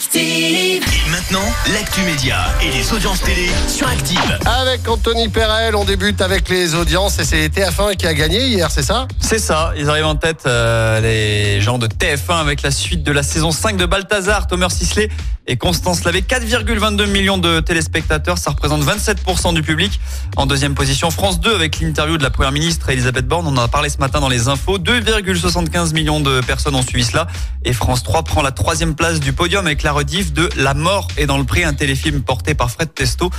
Active. Et maintenant, l'actu média et les audiences télé sur Active. Avec Anthony Perel, on débute avec les audiences et c'est TF1 qui a gagné hier, c'est ça? C'est ça, ils arrivent en tête, euh, les gens de TF1 avec la suite de la saison 5 de Balthazar, Thomas Sisley et Constance Lavé. 4,22 millions de téléspectateurs, ça représente 27% du public. En deuxième position, France 2 avec l'interview de la première ministre Elisabeth Borne, on en a parlé ce matin dans les infos. 2,75 millions de personnes ont suivi cela. Et France 3 prend la troisième place du podium avec la rediff de La mort est dans le prix, un téléfilm porté par Fred Testo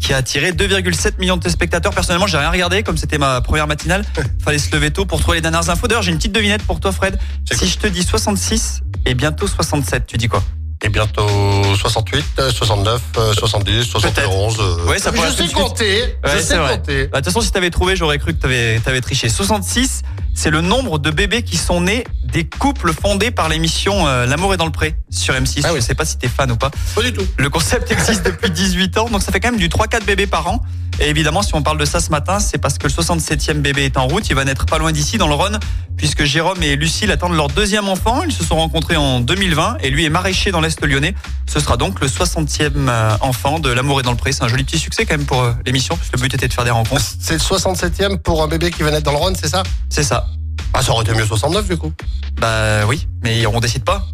qui a attiré 2,7 millions de téléspectateurs. Personnellement, j'ai rien regardé, comme c'était ma première matinale. Fallait se lever tôt pour trouver les dernières infos. D'ailleurs, j'ai une petite devinette pour toi, Fred. Si je te dis 66 et bientôt 67, tu dis quoi? Et bientôt 68, euh, 69, euh, 70, 71. euh. Ouais, ça je sais compter, Ouais, je sais. Bah, De toute façon, si t'avais trouvé, j'aurais cru que t'avais avais triché. 66, c'est le nombre de bébés qui sont nés des couples fondés par l'émission euh, L'amour est dans le pré sur M6. Ah oui. Je sais pas si t'es fan ou pas. Pas du tout. Le concept existe depuis 18 ans, donc ça fait quand même du 3-4 bébés par an. Et évidemment, si on parle de ça ce matin, c'est parce que le 67e bébé est en route. Il va naître pas loin d'ici, dans le Rhône, puisque Jérôme et Lucille attendent leur deuxième enfant. Ils se sont rencontrés en 2020 et lui est maraîcher dans l'Est lyonnais. Ce sera donc le 60e euh, enfant de L'amour est dans le pré. C'est un joli petit succès quand même pour euh, l'émission, puisque le but était de faire des rencontres. C'est le 67e pour un bébé qui va naître dans le Rhône, c'est ça? C'est ça. Ah, ça aurait été mieux 69 du coup. Bah oui, mais on décide pas.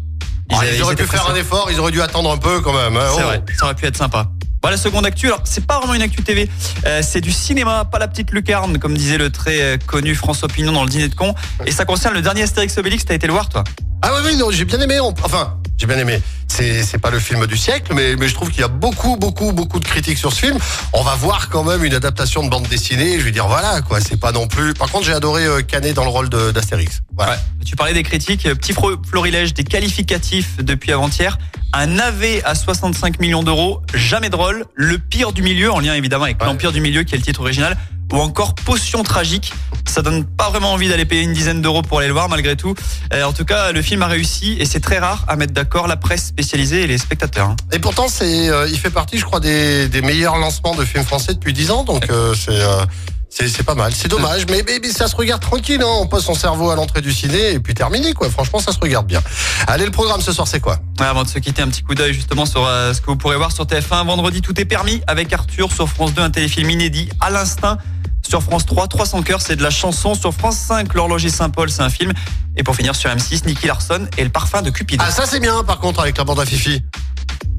Ils, avaient- auraient étaient pu faire un effort, ils auraient dû attendre un peu quand même. hein. C'est Oh. vrai, ça aurait pu être sympa. Voilà, seconde actu. Alors, c'est pas vraiment une actu TV, euh, c'est du cinéma, pas la petite lucarne, comme disait le très euh, connu François Pignon dans le dîner de con. Et ça concerne le dernier Astérix Obélix. T'as été le voir, toi? Ah oui, oui, non, j'ai bien aimé. on- Enfin, j'ai bien aimé. C'est, pas le film du siècle, mais, mais je trouve qu'il y a beaucoup, beaucoup, beaucoup de critiques sur ce film. On va voir quand même une adaptation de bande dessinée. Je vais dire voilà, quoi. C'est pas non plus. Par contre, j'ai adoré euh, Canet dans le rôle d'Astérix. Voilà. Ouais. Tu parlais des critiques, euh, petit florilège des qualificatifs depuis avant-hier. Un AV à 65 millions d'euros, jamais drôle, le pire du milieu, en lien évidemment avec Ouais. l'Empire du milieu qui est le titre original, ou encore Potion tragique. Ça donne pas vraiment envie d'aller payer une dizaine d'euros pour aller le voir malgré tout. Euh, en tout cas, le film a réussi et c'est très rare à mettre d'accord la presse spécialisée et les spectateurs. hein. Et pourtant, c'est, euh, il fait partie, je crois, des, meilleurs lancements de films français depuis 10 ans. Donc, euh, c'est, c'est, pas mal. C'est dommage, mais, ça se regarde tranquille. Hein. On pose son cerveau à l'entrée du ciné et puis terminé, quoi. Franchement, ça se regarde bien. Allez, le programme ce soir, c'est quoi? Ouais, avant de se quitter, un petit coup d'œil justement sur euh, ce que vous pourrez voir sur TF1. Vendredi, tout est permis avec Arthur sur France 2, un téléfilm inédit à l'instinct. Sur France 3, 300 cœurs, c'est de la chanson. Sur France 5, l'horloger Saint-Paul, c'est un film. Et pour finir sur M6, Nicky Larson et le parfum de Cupidon. Ah, ça, c'est bien, par contre, avec la bande à Fifi.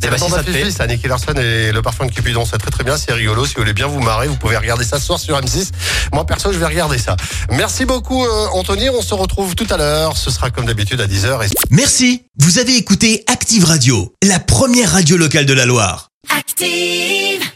C'est Eh ben, si ça te plaît. Ça, Nicky Larson et le parfum de Cupidon. C'est très très bien, c'est rigolo. Si vous voulez bien vous marrer, vous pouvez regarder ça ce soir sur M6. Moi, perso, je vais regarder ça. Merci beaucoup, euh, Anthony. On se retrouve tout à l'heure. Ce sera comme d'habitude à 10h. Et... Merci, vous avez écouté Active Radio, la première radio locale de la Loire. Active.